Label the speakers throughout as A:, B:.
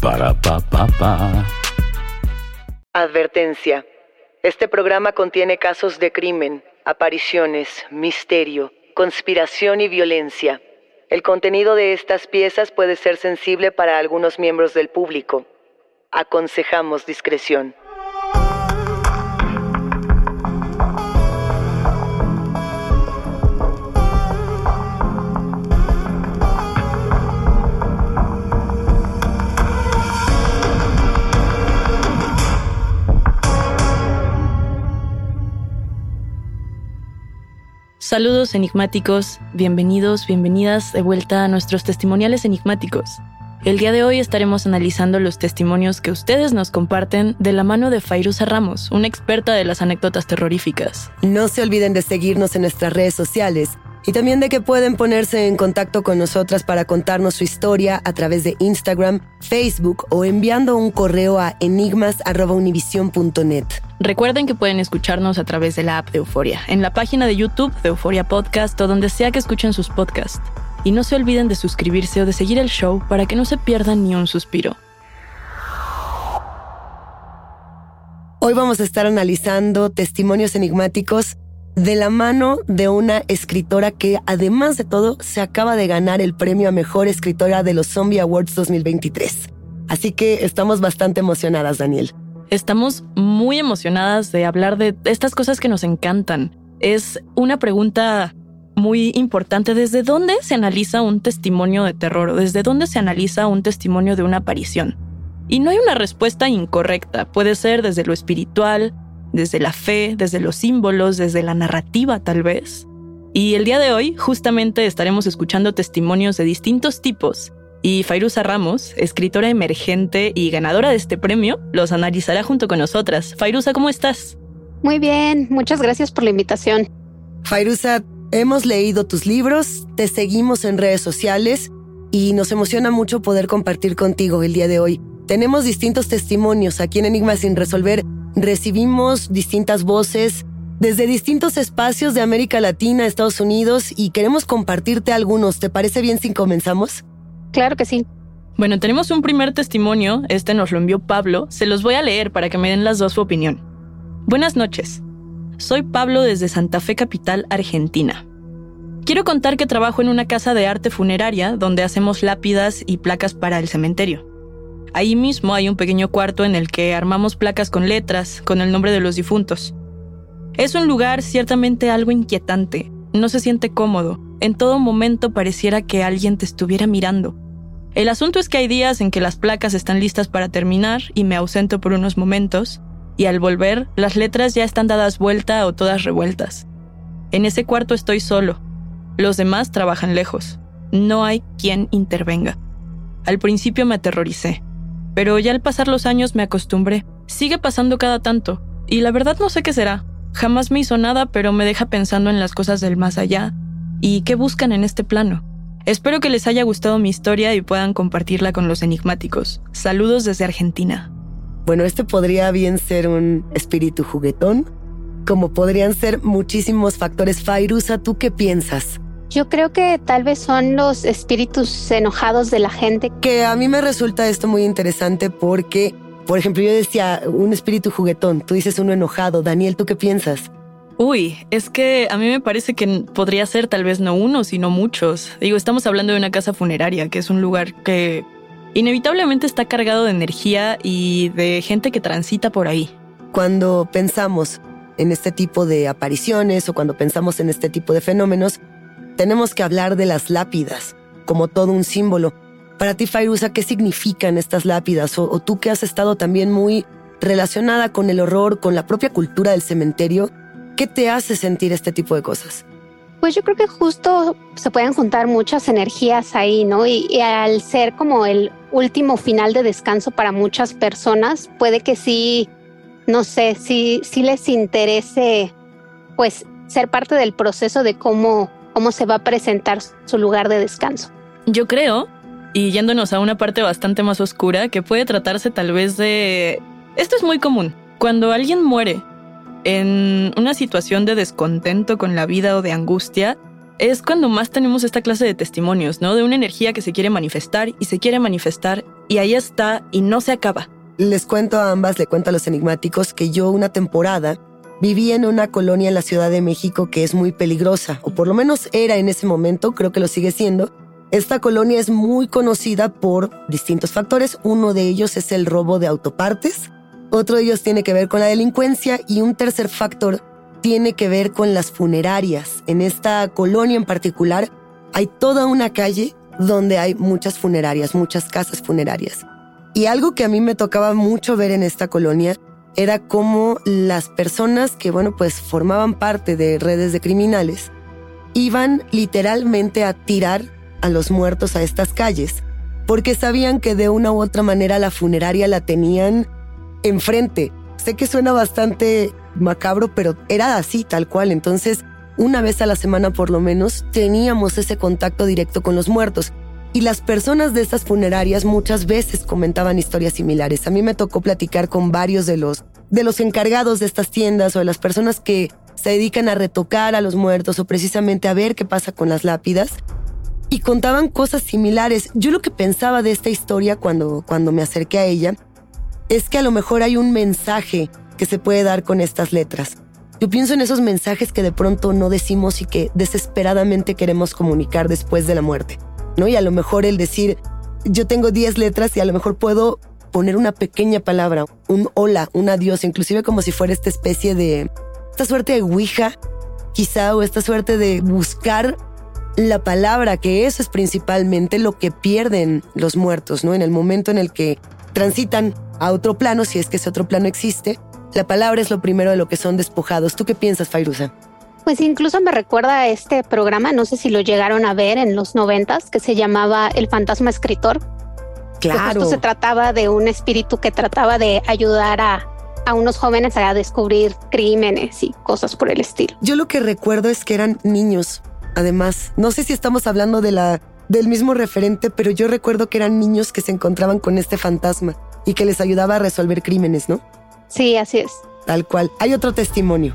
A: Para pa pa pa.
B: Advertencia. Este programa contiene casos de crimen, apariciones, misterio, conspiración y violencia. El contenido de estas piezas puede ser sensible para algunos miembros del público. Aconsejamos discreción.
C: Saludos enigmáticos, bienvenidos, bienvenidas de vuelta a nuestros testimoniales enigmáticos. El día de hoy estaremos analizando los testimonios que ustedes nos comparten de la mano de Fairuza Ramos, una experta de las anécdotas terroríficas.
D: No se olviden de seguirnos en nuestras redes sociales y también de que pueden ponerse en contacto con nosotras para contarnos su historia a través de Instagram, Facebook o enviando un correo a enigmas.univision.net.
C: Recuerden que pueden escucharnos a través de la app de Euforia, en la página de YouTube de Euforia Podcast o donde sea que escuchen sus podcasts. Y no se olviden de suscribirse o de seguir el show para que no se pierdan ni un suspiro.
D: Hoy vamos a estar analizando testimonios enigmáticos de la mano de una escritora que además de todo se acaba de ganar el premio a mejor escritora de los Zombie Awards 2023. Así que estamos bastante emocionadas, Daniel.
C: Estamos muy emocionadas de hablar de estas cosas que nos encantan. Es una pregunta muy importante. ¿Desde dónde se analiza un testimonio de terror? ¿Desde dónde se analiza un testimonio de una aparición? Y no hay una respuesta incorrecta. Puede ser desde lo espiritual, desde la fe, desde los símbolos, desde la narrativa tal vez. Y el día de hoy justamente estaremos escuchando testimonios de distintos tipos y Fairuza Ramos, escritora emergente y ganadora de este premio, los analizará junto con nosotras. Fairuza, ¿cómo estás?
E: Muy bien, muchas gracias por la invitación.
D: Fairuza, hemos leído tus libros, te seguimos en redes sociales y nos emociona mucho poder compartir contigo el día de hoy. Tenemos distintos testimonios aquí en Enigma sin resolver. Recibimos distintas voces desde distintos espacios de América Latina, Estados Unidos y queremos compartirte algunos. ¿Te parece bien si comenzamos?
E: Claro que sí.
C: Bueno, tenemos un primer testimonio, este nos lo envió Pablo, se los voy a leer para que me den las dos su opinión. Buenas noches. Soy Pablo desde Santa Fe Capital, Argentina. Quiero contar que trabajo en una casa de arte funeraria donde hacemos lápidas y placas para el cementerio. Ahí mismo hay un pequeño cuarto en el que armamos placas con letras, con el nombre de los difuntos. Es un lugar ciertamente algo inquietante, no se siente cómodo, en todo momento pareciera que alguien te estuviera mirando. El asunto es que hay días en que las placas están listas para terminar y me ausento por unos momentos, y al volver las letras ya están dadas vuelta o todas revueltas. En ese cuarto estoy solo. Los demás trabajan lejos. No hay quien intervenga. Al principio me aterroricé, pero ya al pasar los años me acostumbré. Sigue pasando cada tanto, y la verdad no sé qué será. Jamás me hizo nada, pero me deja pensando en las cosas del más allá y qué buscan en este plano. Espero que les haya gustado mi historia y puedan compartirla con los enigmáticos. Saludos desde Argentina.
D: Bueno, este podría bien ser un espíritu juguetón, como podrían ser muchísimos factores. Fairuza, ¿tú qué piensas?
E: Yo creo que tal vez son los espíritus enojados de la gente.
D: Que a mí me resulta esto muy interesante porque, por ejemplo, yo decía un espíritu juguetón, tú dices uno enojado. Daniel, ¿tú qué piensas?
C: Uy, es que a mí me parece que podría ser tal vez no uno, sino muchos. Digo, estamos hablando de una casa funeraria, que es un lugar que inevitablemente está cargado de energía y de gente que transita por ahí.
D: Cuando pensamos en este tipo de apariciones o cuando pensamos en este tipo de fenómenos, tenemos que hablar de las lápidas como todo un símbolo. Para ti, Fairuza, ¿qué significan estas lápidas? O, tú que has estado también muy relacionada con el horror, con la propia cultura del cementerio, ¿qué te hace sentir este tipo de cosas?
E: Pues yo creo que justo se pueden juntar muchas energías ahí, ¿no? Y, al ser como el último final de descanso para muchas personas, puede que sí, no sé, sí, sí les interese, pues, ser parte del proceso de cómo cómo se va a presentar su lugar de descanso.
C: Yo creo, y yéndonos a una parte bastante más oscura, que puede tratarse tal vez de... Esto es muy común. Cuando alguien muere en una situación de descontento con la vida o de angustia, es cuando más tenemos esta clase de testimonios, ¿no? De una energía que se quiere manifestar y se quiere manifestar y ahí está y no se acaba.
D: Les cuento a ambas, le cuento a los enigmáticos que yo una temporada Vivía en una colonia en la Ciudad de México que es muy peligrosa, o por lo menos era en ese momento, creo que lo sigue siendo. Esta colonia es muy conocida por distintos factores. Uno de ellos es el robo de autopartes, otro de ellos tiene que ver con la delincuencia y un tercer factor tiene que ver con las funerarias. En esta colonia en particular hay toda una calle donde hay muchas funerarias, muchas casas funerarias. Y algo que a mí me tocaba mucho ver en esta colonia era como las personas que, bueno, pues formaban parte de redes de criminales iban literalmente a tirar a los muertos a estas calles, porque sabían que de una u otra manera la funeraria la tenían enfrente. Sé que suena bastante macabro, pero era así, tal cual. Entonces, una vez a la semana por lo menos, teníamos ese contacto directo con los muertos. Y las personas de estas funerarias muchas veces comentaban historias similares. A mí me tocó platicar con varios de los, de los encargados de estas tiendas o de las personas que se dedican a retocar a los muertos o precisamente a ver qué pasa con las lápidas. Y contaban cosas similares. Yo lo que pensaba de esta historia cuando, cuando me acerqué a ella es que a lo mejor hay un mensaje que se puede dar con estas letras. Yo pienso en esos mensajes que de pronto no decimos y que desesperadamente queremos comunicar después de la muerte. ¿No? Y a lo mejor el decir, yo tengo 10 letras y a lo mejor puedo poner una pequeña palabra, un hola, un adiós, inclusive como si fuera esta especie de, esta suerte de ouija, quizá, o esta suerte de buscar la palabra, que eso es principalmente lo que pierden los muertos, ¿no? En el momento en el que transitan a otro plano, si es que ese otro plano existe, la palabra es lo primero de lo que son despojados. ¿Tú qué piensas, Fairuza?
E: Pues incluso me recuerda a este programa, no sé si lo llegaron a ver en los noventas, que se llamaba El Fantasma Escritor.
D: Claro.
E: se trataba de un espíritu que trataba de ayudar a, a unos jóvenes a descubrir crímenes y cosas por el estilo.
D: Yo lo que recuerdo es que eran niños. Además, no sé si estamos hablando de la del mismo referente, pero yo recuerdo que eran niños que se encontraban con este fantasma y que les ayudaba a resolver crímenes, ¿no?
E: Sí, así es.
D: Tal cual. Hay otro testimonio.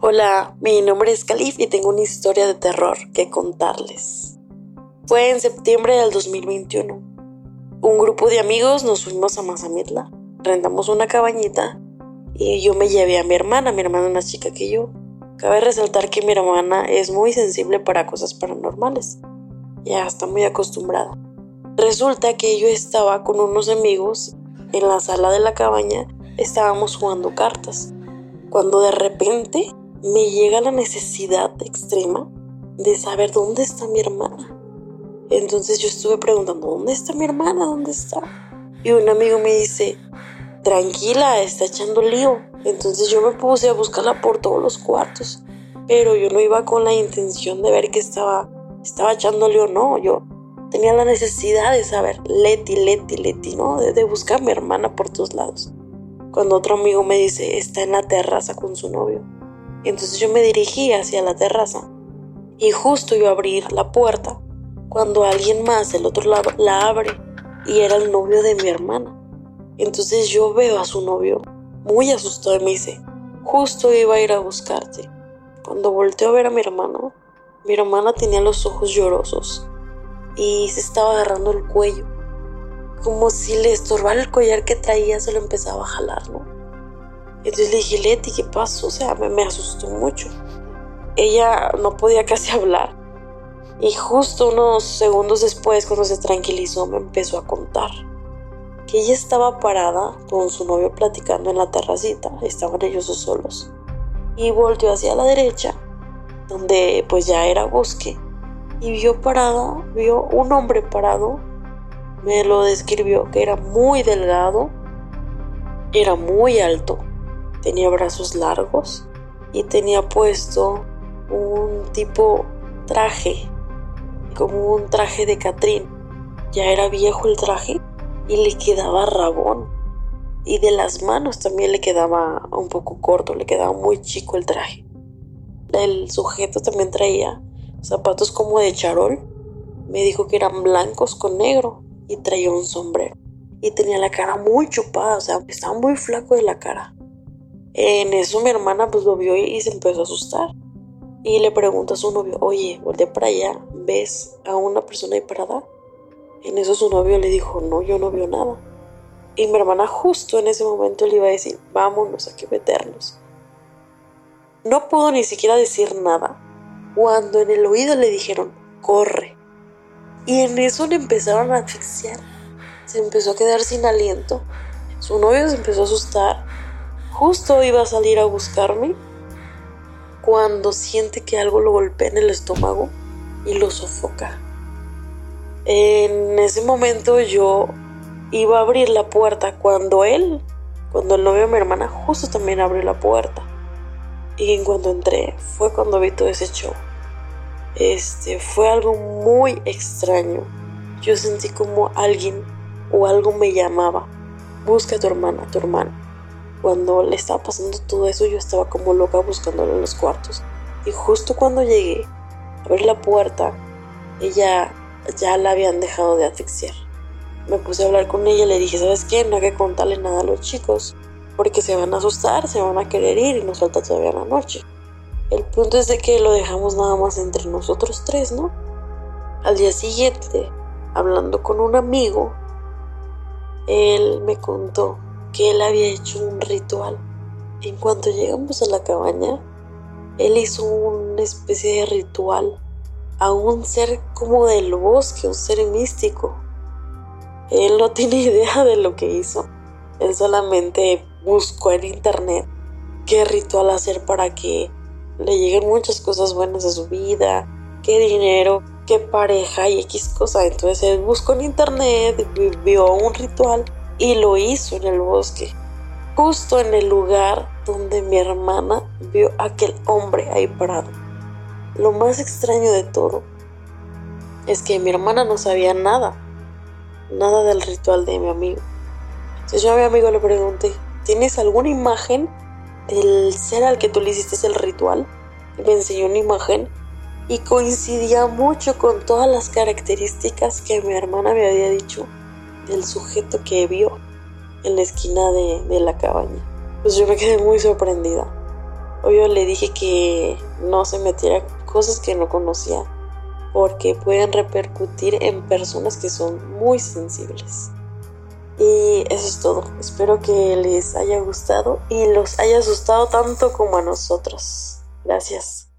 F: Hola, mi nombre es Calif y tengo una historia de terror que contarles. Fue en septiembre del 2021. Un grupo de amigos nos fuimos a Mazamitla, rentamos una cabañita y yo me llevé a mi hermana, mi hermana es más chica que yo. Cabe resaltar que mi hermana es muy sensible para cosas paranormales. Ya está muy acostumbrada. Resulta que yo estaba con unos amigos en la sala de la cabaña, estábamos jugando cartas. Cuando de repente me llega la necesidad extrema de saber dónde está mi hermana. Entonces yo estuve preguntando, ¿dónde está mi hermana? ¿Dónde está? Y un amigo me dice, tranquila, está echando lío. Entonces yo me puse a buscarla por todos los cuartos. Pero yo no iba con la intención de ver que estaba, estaba echando lío, no. Yo tenía la necesidad de saber, Leti, Leti, Leti, ¿no? De, de buscar a mi hermana por todos lados. Cuando otro amigo me dice, está en la terraza con su novio. Entonces yo me dirigí hacia la terraza y justo a abrir la puerta cuando alguien más del otro lado la abre y era el novio de mi hermana. Entonces yo veo a su novio muy asustado y me dice, justo iba a ir a buscarte. Cuando volteo a ver a mi hermano, mi hermana tenía los ojos llorosos y se estaba agarrando el cuello. Como si le estorbara el collar que traía, se lo empezaba a jalar, ¿no? Entonces le dije, Leti, ¿qué pasó? O sea, me, asustó mucho. Ella no podía casi hablar. Y justo unos segundos después, cuando se tranquilizó, me empezó a contar que ella estaba parada con su novio platicando en la terracita, estaban ellos dos solos, y volteó hacia la derecha, donde pues ya era bosque, y vio parada, vio un hombre parado, me lo describió que era muy delgado, era muy alto, tenía brazos largos y tenía puesto un tipo traje, como un traje de Catrín. Ya era viejo el traje y le quedaba rabón. Y de las manos también le quedaba un poco corto, le quedaba muy chico el traje. El sujeto también traía zapatos como de charol. Me dijo que eran blancos con negro y traía un sombrero. Y tenía la cara muy chupada, o sea, estaba muy flaco de la cara. En eso mi hermana pues lo vio y se empezó a asustar. Y le pregunta a su novio, oye, voltea para allá, ¿ves a una persona ahí parada? En eso su novio le dijo, no, yo no veo nada. Y mi hermana justo en ese momento le iba a decir, vámonos, hay que meternos. No pudo ni siquiera decir nada, cuando en el oído le dijeron, corre. Y en eso le empezaron a asfixiar. Se empezó a quedar sin aliento. Su novio se empezó a asustar. Justo iba a salir a buscarme cuando siente que algo lo golpea en el estómago y lo sofoca. En ese momento yo iba a abrir la puerta cuando él, cuando el novio de mi hermana, justo también abrió la puerta. Y en cuanto entré fue cuando vi todo ese show. Este fue algo muy extraño. Yo sentí como alguien o algo me llamaba. Busca a tu hermana, tu hermana. Cuando le estaba pasando todo eso, yo estaba como loca buscándolo en los cuartos. Y justo cuando llegué a abrir la puerta, ella ya la habían dejado de asfixiar. Me puse a hablar con ella y le dije, ¿sabes qué? No hay que contarle nada a los chicos, porque se van a asustar, se van a querer ir y nos falta todavía la noche. El punto es de que lo dejamos nada más entre nosotros tres, ¿no? Al día siguiente, hablando con un amigo, él me contó que él había hecho un ritual. En cuanto llegamos a la cabaña, él hizo una especie de ritual a un ser como del bosque, un ser místico. Él no tiene idea de lo que hizo. Él solamente buscó en internet qué ritual hacer para que le lleguen muchas cosas buenas a su vida, qué dinero, qué pareja y X cosa. Entonces él buscó en internet, vio un ritual y lo hizo en el bosque, justo en el lugar donde mi hermana vio a aquel hombre ahí parado. Lo más extraño de todo es que mi hermana no sabía nada, nada del ritual de mi amigo. Entonces yo a mi amigo le pregunté, ¿tienes alguna imagen del ser al que tú le hiciste el ritual? Y me enseñó una imagen y coincidía mucho con todas las características que mi hermana me había dicho del sujeto que vio en la esquina de, la cabaña. Pues yo me quedé muy sorprendida. Obvio le dije que no se metiera cosas que no conocía porque pueden repercutir en personas que son muy sensibles. Y eso es todo. Espero que les haya gustado y los haya asustado tanto como a nosotros. Gracias.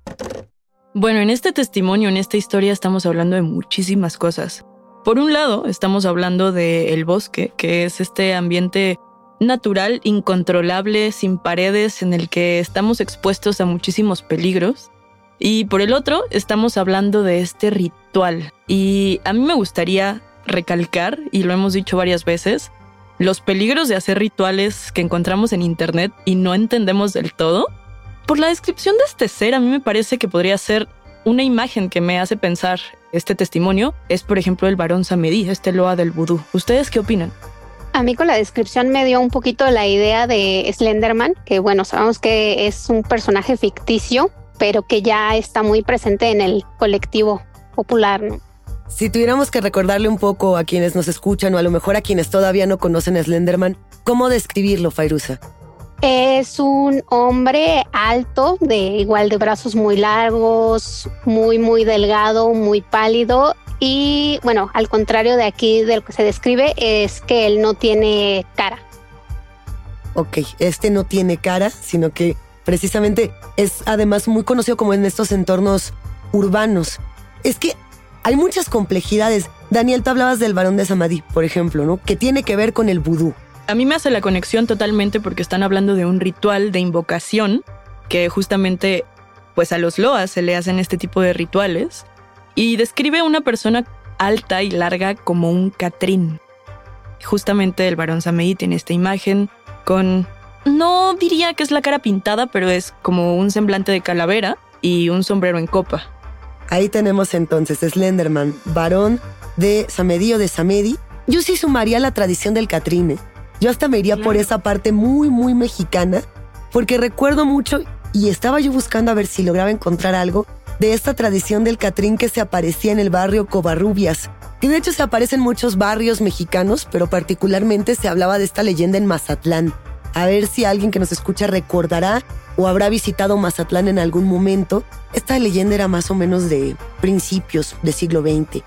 C: Bueno, en este testimonio, en esta historia, estamos hablando de muchísimas cosas. Por un lado, estamos hablando del bosque, que es este ambiente natural, incontrolable, sin paredes, en el que estamos expuestos a muchísimos peligros. Y por el otro, estamos hablando de este ritual. Y a mí me gustaría recalcar, y lo hemos dicho varias veces, los peligros de hacer rituales que encontramos en Internet y no entendemos del todo. Por la descripción de este ser, a mí me parece que podría ser una imagen que me hace pensar este testimonio es, por ejemplo, el varón Samedi, este loa del vudú. ¿Ustedes qué opinan?
E: A mí con la descripción me dio un poquito la idea de Slenderman, que bueno, sabemos que es un personaje ficticio, pero que ya está muy presente en el colectivo popular, ¿no?
D: Si tuviéramos que recordarle un poco a quienes nos escuchan o a lo mejor a quienes todavía no conocen a Slenderman, ¿cómo describirlo, Fairuza?
E: Es un hombre alto, de igual de brazos muy largos, muy, muy delgado, muy pálido. Y bueno, al contrario de aquí de lo que se describe, es que él no tiene cara.
D: Ok, este no tiene cara, sino que precisamente es además muy conocido como en estos entornos urbanos. Es que hay muchas complejidades. Daniel, tú hablabas del varón de Samadhi, por ejemplo, ¿no? Que tiene que ver con el vudú.
C: A mí me hace la conexión totalmente porque están hablando de un ritual de invocación que justamente pues a los loas se le hacen este tipo de rituales y describe a una persona alta y larga como un catrín. Justamente el varón Samadhi tiene esta imagen con no diría que es la cara pintada, pero es como un semblante de calavera y un sombrero en copa.
D: Ahí tenemos entonces Slenderman, varón de Samedi o de Samedi. Yo sí sumaría la tradición del Catrine. Yo hasta me iría por esa parte muy, muy mexicana, porque recuerdo mucho y estaba yo buscando a ver si lograba encontrar algo de esta tradición del Catrín que se aparecía en el barrio Covarrubias, que de hecho se aparece en muchos barrios mexicanos, pero particularmente se hablaba de esta leyenda en Mazatlán. A ver si alguien que nos escucha recordará o habrá visitado Mazatlán en algún momento. Esta leyenda era más o menos de principios del siglo XX.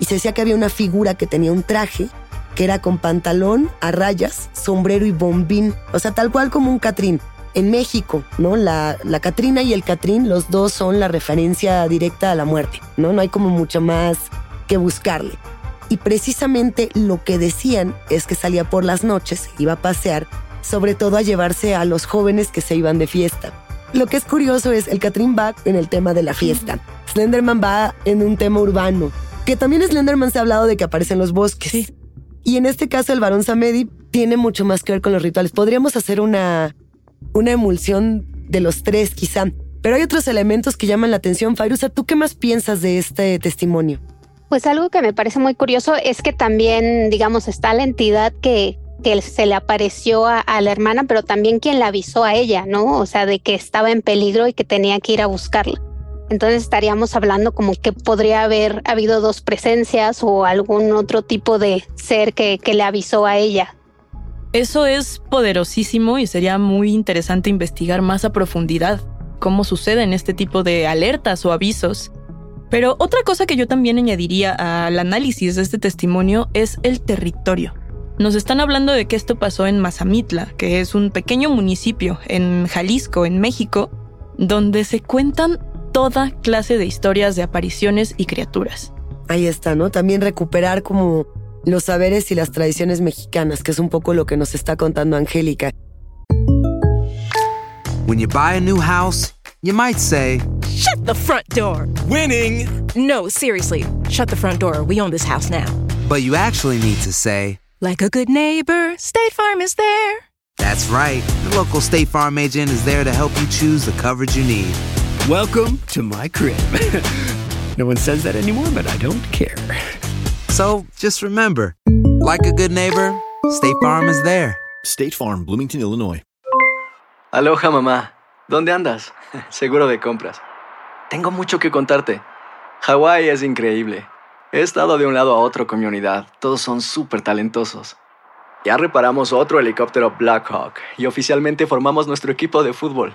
D: Y se decía que había una figura que tenía un traje que era con pantalón a rayas, sombrero y bombín, o sea, tal cual como un Catrín. En México, ¿no? La, la Catrina y el Catrín, los dos son la referencia directa a la muerte, ¿no? No hay como mucho más que buscarle. Y precisamente lo que decían es que salía por las noches, iba a pasear sobre todo a llevarse a los jóvenes que se iban de fiesta. Lo que es curioso es el Catherine va en el tema de la fiesta. Slenderman va en un tema urbano, que también Slenderman se ha hablado de que aparece en los bosques. Y en este caso el varón Samedi tiene mucho más que ver con los rituales. Podríamos hacer una, una emulsión de los tres quizá, pero hay otros elementos que llaman la atención. Fairuza, ¿tú qué más piensas de este testimonio?
E: Pues algo que me parece muy curioso es que también, digamos, está la entidad que que se le apareció a, la hermana, pero también quien la avisó a ella, ¿no? O sea, de que estaba en peligro y que tenía que ir a buscarla. Entonces estaríamos hablando como que podría haber habido dos presencias o algún otro tipo de ser que, que le avisó a ella.
C: Eso es poderosísimo y sería muy interesante investigar más a profundidad cómo suceden este tipo de alertas o avisos. Pero otra cosa que yo también añadiría al análisis de este testimonio es el territorio. Nos están hablando de que esto pasó en Mazamitla, que es un pequeño municipio en Jalisco, en México, donde se cuentan toda clase de historias de apariciones y criaturas.
D: Ahí está, ¿no? También recuperar como los saberes y las tradiciones mexicanas, que es un poco lo que nos está contando Angélica.
G: When you buy a new house, you might say,
H: Shut the front door!
I: Winning!
H: No, seriously, shut the front door. We own this house now.
G: But you actually need to say,
H: like a good neighbor, State Farm is there.
G: That's right. The local State Farm agent is there to help you choose the coverage you need.
J: Welcome to my crib. no one says that anymore, but I don't care.
G: So just remember like a good neighbor, State Farm is there.
K: State Farm, Bloomington, Illinois.
L: Aloha, mamá. ¿Dónde andas? Seguro de compras. Tengo mucho que contarte. Hawái es increíble. He estado de un lado a otro con mi unidad. Todos son súper talentosos. Ya reparamos otro helicóptero Blackhawk y oficialmente formamos nuestro equipo de fútbol.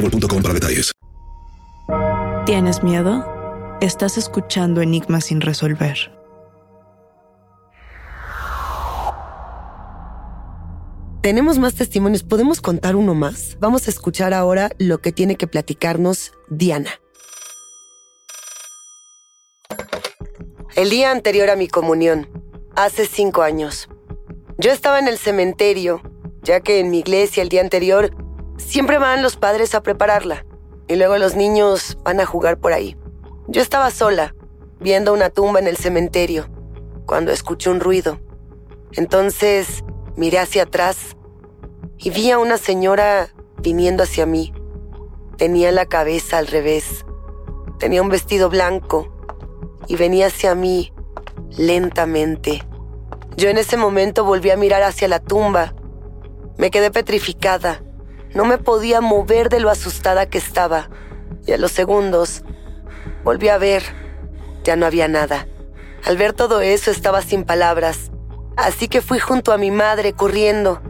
M: detalles.
C: ¿Tienes miedo? Estás escuchando Enigmas sin resolver.
D: Tenemos más testimonios. ¿Podemos contar uno más? Vamos a escuchar ahora lo que tiene que platicarnos Diana. El día anterior a mi comunión, hace cinco años. Yo estaba en el cementerio, ya que en mi iglesia el día anterior siempre van los padres a prepararla y luego los niños van a jugar por ahí. Yo estaba sola, viendo una tumba en el cementerio, cuando escuché un ruido. Entonces miré hacia atrás y vi a una señora viniendo hacia mí. Tenía la cabeza al revés. Tenía un vestido blanco y venía hacia mí lentamente. Yo en ese momento volví a mirar hacia la tumba. Me quedé petrificada. No me podía mover de lo asustada que estaba. Y a los segundos volví a ver. Ya no había nada. Al ver todo eso estaba sin palabras. Así que fui junto a mi madre corriendo.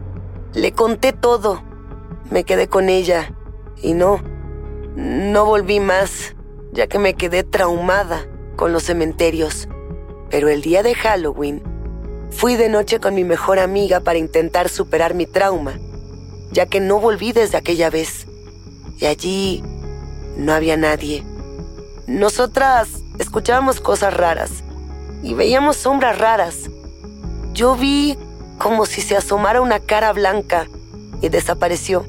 D: Le conté todo. Me quedé con ella. Y no, no volví más, ya que me quedé traumada con los cementerios. Pero el día de Halloween, fui de noche con mi mejor amiga para intentar superar mi trauma, ya que no volví desde aquella vez. Y allí no había nadie. Nosotras escuchábamos cosas raras y veíamos sombras raras. Yo vi como si se asomara una cara blanca y desapareció.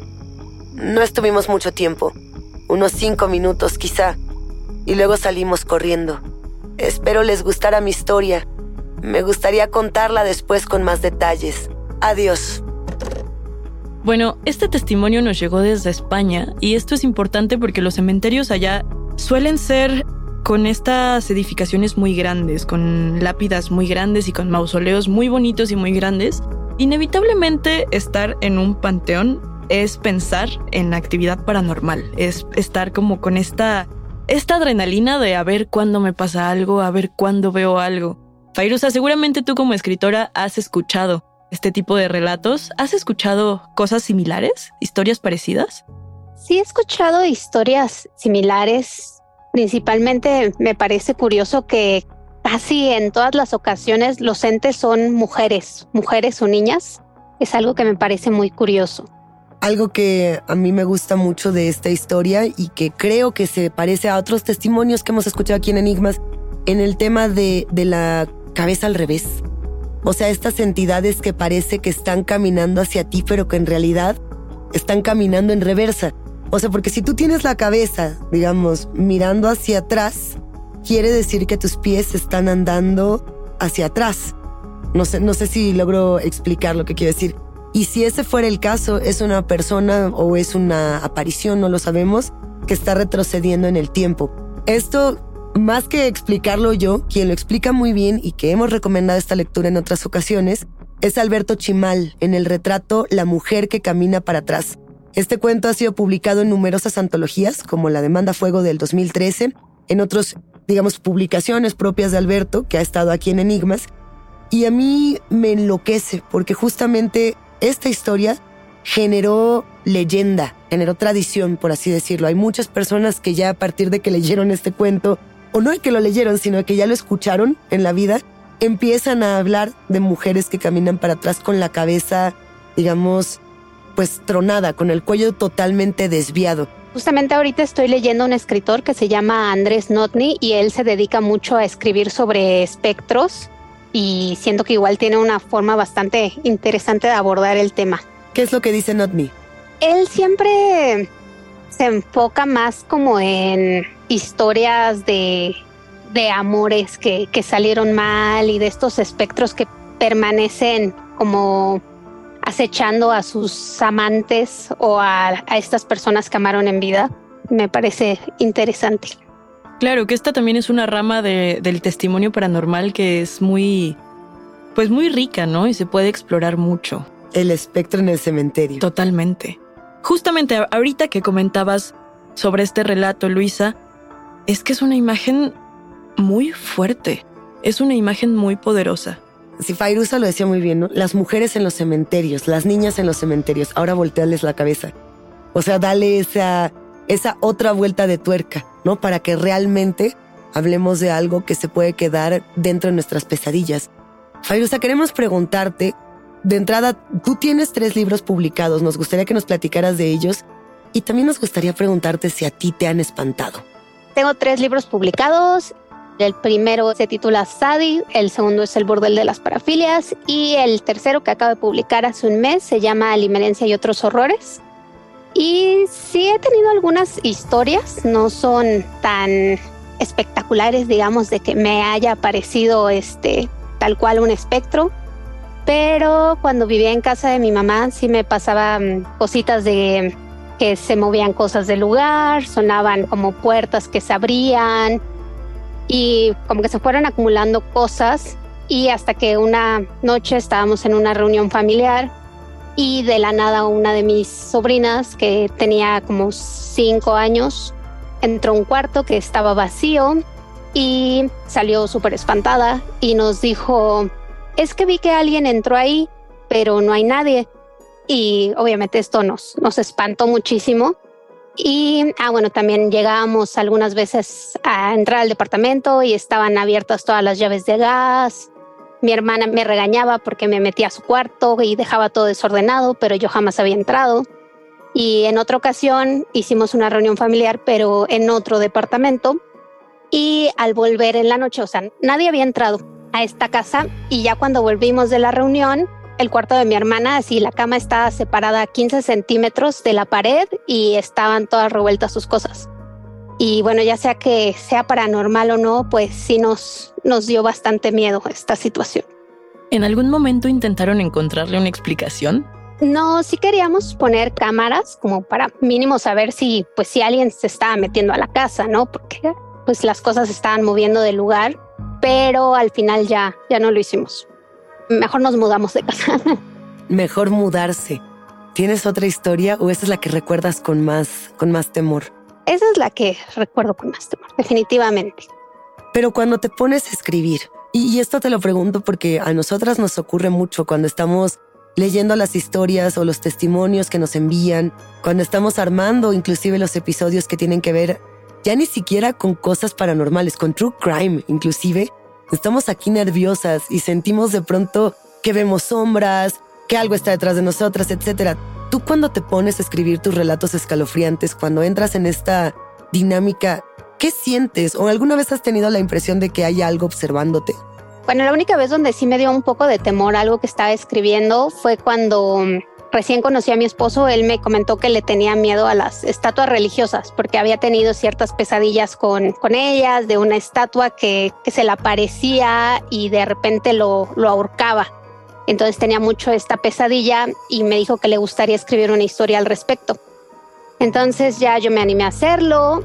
D: No estuvimos mucho tiempo, unos cinco minutos quizá, y luego salimos corriendo. Espero les gustara mi historia. Me gustaría contarla después con más detalles. Adiós.
C: Bueno, este testimonio nos llegó desde España y esto es importante porque los cementerios allá suelen ser con estas edificaciones muy grandes, con lápidas muy grandes y con mausoleos muy bonitos y muy grandes. Inevitablemente estar en un panteón es pensar en actividad paranormal, es estar como con esta esta adrenalina de a ver cuándo me pasa algo, a ver cuándo veo algo. Fairuza, seguramente tú como escritora has escuchado este tipo de relatos. ¿Has escuchado cosas similares? ¿Historias parecidas?
E: Sí, he escuchado historias similares. Principalmente me parece curioso que casi en todas las ocasiones los entes son mujeres, mujeres o niñas. Es algo que me parece muy curioso.
D: Algo que a mí me gusta mucho de esta historia y que creo que se parece a otros testimonios que hemos escuchado aquí en Enigmas, en el tema de, de la cabeza al revés. O sea, estas entidades que parece que están caminando hacia ti, pero que en realidad están caminando en reversa. O sea, porque si tú tienes la cabeza, digamos, mirando hacia atrás, quiere decir que tus pies están andando hacia atrás. No sé, no sé si logro explicar lo que quiero decir. Y si ese fuera el caso, es una persona o es una aparición, no lo sabemos, que está retrocediendo en el tiempo. Esto, más que explicarlo yo, quien lo explica muy bien y que hemos recomendado esta lectura en otras ocasiones, es Alberto Chimal en el retrato La mujer que camina para atrás. Este cuento ha sido publicado en numerosas antologías, como La Demanda Fuego del 2013, en otros, digamos, publicaciones propias de Alberto, que ha estado aquí en Enigmas, y a mí me enloquece porque justamente esta historia generó leyenda, generó tradición, por así decirlo. Hay muchas personas que ya a partir de que leyeron este cuento, o no de que lo leyeron, sino que ya lo escucharon en la vida, empiezan a hablar de mujeres que caminan para atrás con la cabeza, digamos, pues tronada, con el cuello totalmente desviado.
E: Justamente ahorita estoy leyendo un escritor que se llama Andrés Notny y él se dedica mucho a escribir sobre espectros y siento que igual tiene una forma bastante interesante de abordar el tema.
D: ¿Qué es lo que dice Not Me?
E: Él siempre se enfoca más como en historias de, de amores que, que salieron mal y de estos espectros que permanecen como acechando a sus amantes o a, a estas personas que amaron en vida. Me parece interesante.
C: Claro, que esta también es una rama del testimonio paranormal que es muy, pues muy rica, ¿no? Y se puede explorar mucho.
D: El espectro en el cementerio.
C: Totalmente. Justamente ahorita que comentabas sobre este relato, Luisa, es que es una imagen muy fuerte. Es una imagen muy poderosa.
D: Si Fairuza lo decía muy bien. Las mujeres en los cementerios, las niñas en los cementerios. Ahora voltearles la cabeza. O sea, dale esa, esa otra vuelta de tuerca. ¿no? Para que realmente hablemos de algo que se puede quedar dentro de nuestras pesadillas. Fairuza, queremos preguntarte, de entrada, tú tienes tres libros publicados, nos gustaría que nos platicaras de ellos y también nos gustaría preguntarte si a ti te han espantado.
E: Tengo tres libros publicados El primero se titula Sadi, el segundo es El bordel de las parafilias y el tercero que acabo de publicar hace un mes se llama Limerencia y otros horrores. Y sí he tenido algunas historias, no son tan espectaculares, digamos, de que me haya aparecido este tal cual un espectro, pero cuando vivía en casa de mi mamá sí me pasaban cositas de que se movían cosas del lugar, sonaban como puertas que se abrían y como que se fueron acumulando cosas y hasta que una noche estábamos en una reunión familiar y de la nada una de mis sobrinas que tenía como cinco años entró a un cuarto que estaba vacío y salió súper espantada y nos dijo, es que vi que alguien entró ahí, pero no hay nadie. Y obviamente esto nos, nos espantó muchísimo. Y, ah, bueno, también llegábamos algunas veces a entrar al departamento y estaban abiertas todas las llaves de gas. Mi hermana me regañaba porque me metía a su cuarto y dejaba todo desordenado, pero yo jamás había entrado. Y en otra ocasión hicimos una reunión familiar, pero en otro departamento. Y al volver en la noche, o sea, nadie había entrado a esta casa y ya cuando volvimos de la reunión, el cuarto de mi hermana, así la cama estaba separada a 15 centímetros de la pared y estaban todas revueltas sus cosas. Y bueno, ya sea que sea paranormal o no, pues sí nos, nos dio bastante miedo esta situación.
C: ¿En algún momento intentaron encontrarle una explicación?
E: No, sí queríamos poner cámaras como para mínimo saber si pues si alguien se estaba metiendo a la casa, ¿no? Porque pues las cosas se estaban moviendo del lugar, pero al final ya ya no lo hicimos mejor nos mudamos de casa.
D: Mejor mudarse. ¿Tienes otra historia o esa es la que recuerdas con más, con más temor?
E: Esa es la que recuerdo con más temor, definitivamente.
D: Pero cuando te pones a escribir, y, esto te lo pregunto porque a nosotras nos ocurre mucho cuando estamos leyendo las historias o los testimonios que nos envían, cuando estamos armando inclusive los episodios que tienen que ver ya ni siquiera con cosas paranormales, con true crime inclusive, Estamos aquí nerviosas y sentimos de pronto que vemos sombras, que algo está detrás de nosotras, etc. Tú cuando te pones a escribir tus relatos escalofriantes, cuando entras en esta dinámica, ¿qué sientes? ¿O alguna vez has tenido la impresión de que hay algo observándote?
E: Bueno, la única vez donde sí me dio un poco de temor algo que estaba escribiendo fue cuando recién conocí a mi esposo, él me comentó que le tenía miedo a las estatuas religiosas porque había tenido ciertas pesadillas con, con ellas, de una estatua que, que se le aparecía y de repente lo, lo ahorcaba. Entonces tenía mucho esta pesadilla y me dijo que le gustaría escribir una historia al respecto. Entonces ya yo me animé a hacerlo,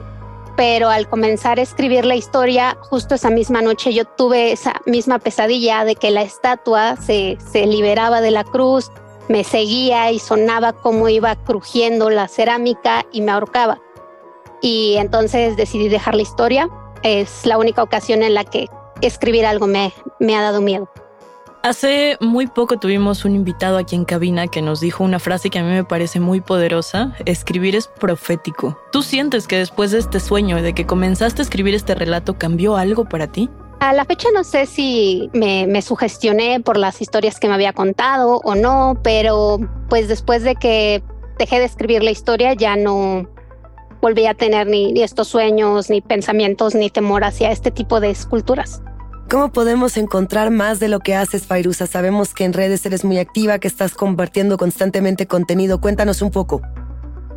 E: pero al comenzar a escribir la historia, justo esa misma noche yo tuve esa misma pesadilla de que la estatua se, se liberaba de la cruz me seguía y sonaba como iba crujiendo la cerámica y me ahorcaba. Y entonces decidí dejar la historia. Es la única ocasión en la que escribir algo me, me ha dado miedo.
C: Hace muy poco tuvimos un invitado aquí en cabina que nos dijo una frase que a mí me parece muy poderosa. Escribir es profético. ¿Tú sientes que después de este sueño, de que comenzaste a escribir este relato, cambió algo para ti?
E: A la fecha no sé si me, sugestioné por las historias que me había contado o no, pero pues después de que dejé de escribir la historia ya no volví a tener ni, estos sueños, ni pensamientos, ni temor hacia este tipo de esculturas.
D: ¿Cómo podemos encontrar más de lo que haces, Fairuza? Sabemos que en redes eres muy activa, que estás compartiendo constantemente contenido. Cuéntanos un poco.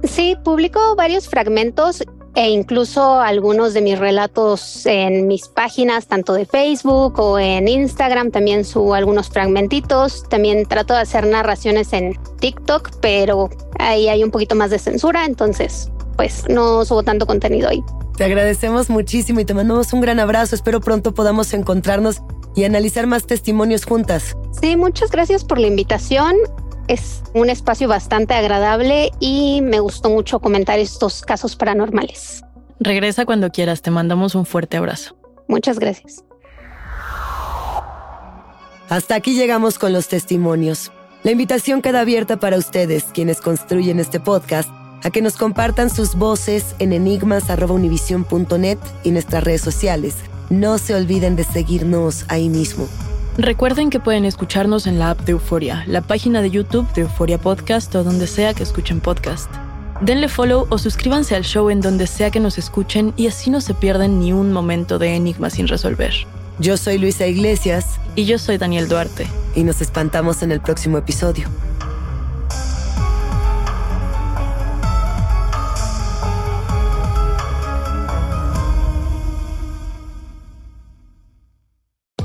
E: Sí, publico varios fragmentos e incluso algunos de mis relatos en mis páginas, tanto de Facebook o en Instagram, también subo algunos fragmentitos. También trato de hacer narraciones en TikTok, pero ahí hay un poquito más de censura, entonces pues no subo tanto contenido ahí.
D: Te agradecemos muchísimo y te mandamos un gran abrazo. Espero pronto podamos encontrarnos y analizar más testimonios juntas.
E: Sí, muchas gracias por la invitación. Es un espacio bastante agradable y me gustó mucho comentar estos casos paranormales.
C: Regresa cuando quieras, te mandamos un fuerte abrazo.
E: Muchas gracias.
D: Hasta aquí llegamos con los testimonios. La invitación queda abierta para ustedes, quienes construyen este podcast, a que nos compartan sus voces en enigmas.univision.net y nuestras redes sociales. No se olviden de seguirnos ahí mismo.
C: Recuerden que pueden escucharnos en la app de Euforia, la página de YouTube de Euforia Podcast o donde sea que escuchen podcast. Denle follow o suscríbanse al show en donde sea que nos escuchen y así no se pierden ni un momento de Enigma sin resolver.
D: Yo soy Luisa Iglesias.
C: Y yo soy Daniel Duarte.
D: Y nos espantamos en el próximo episodio.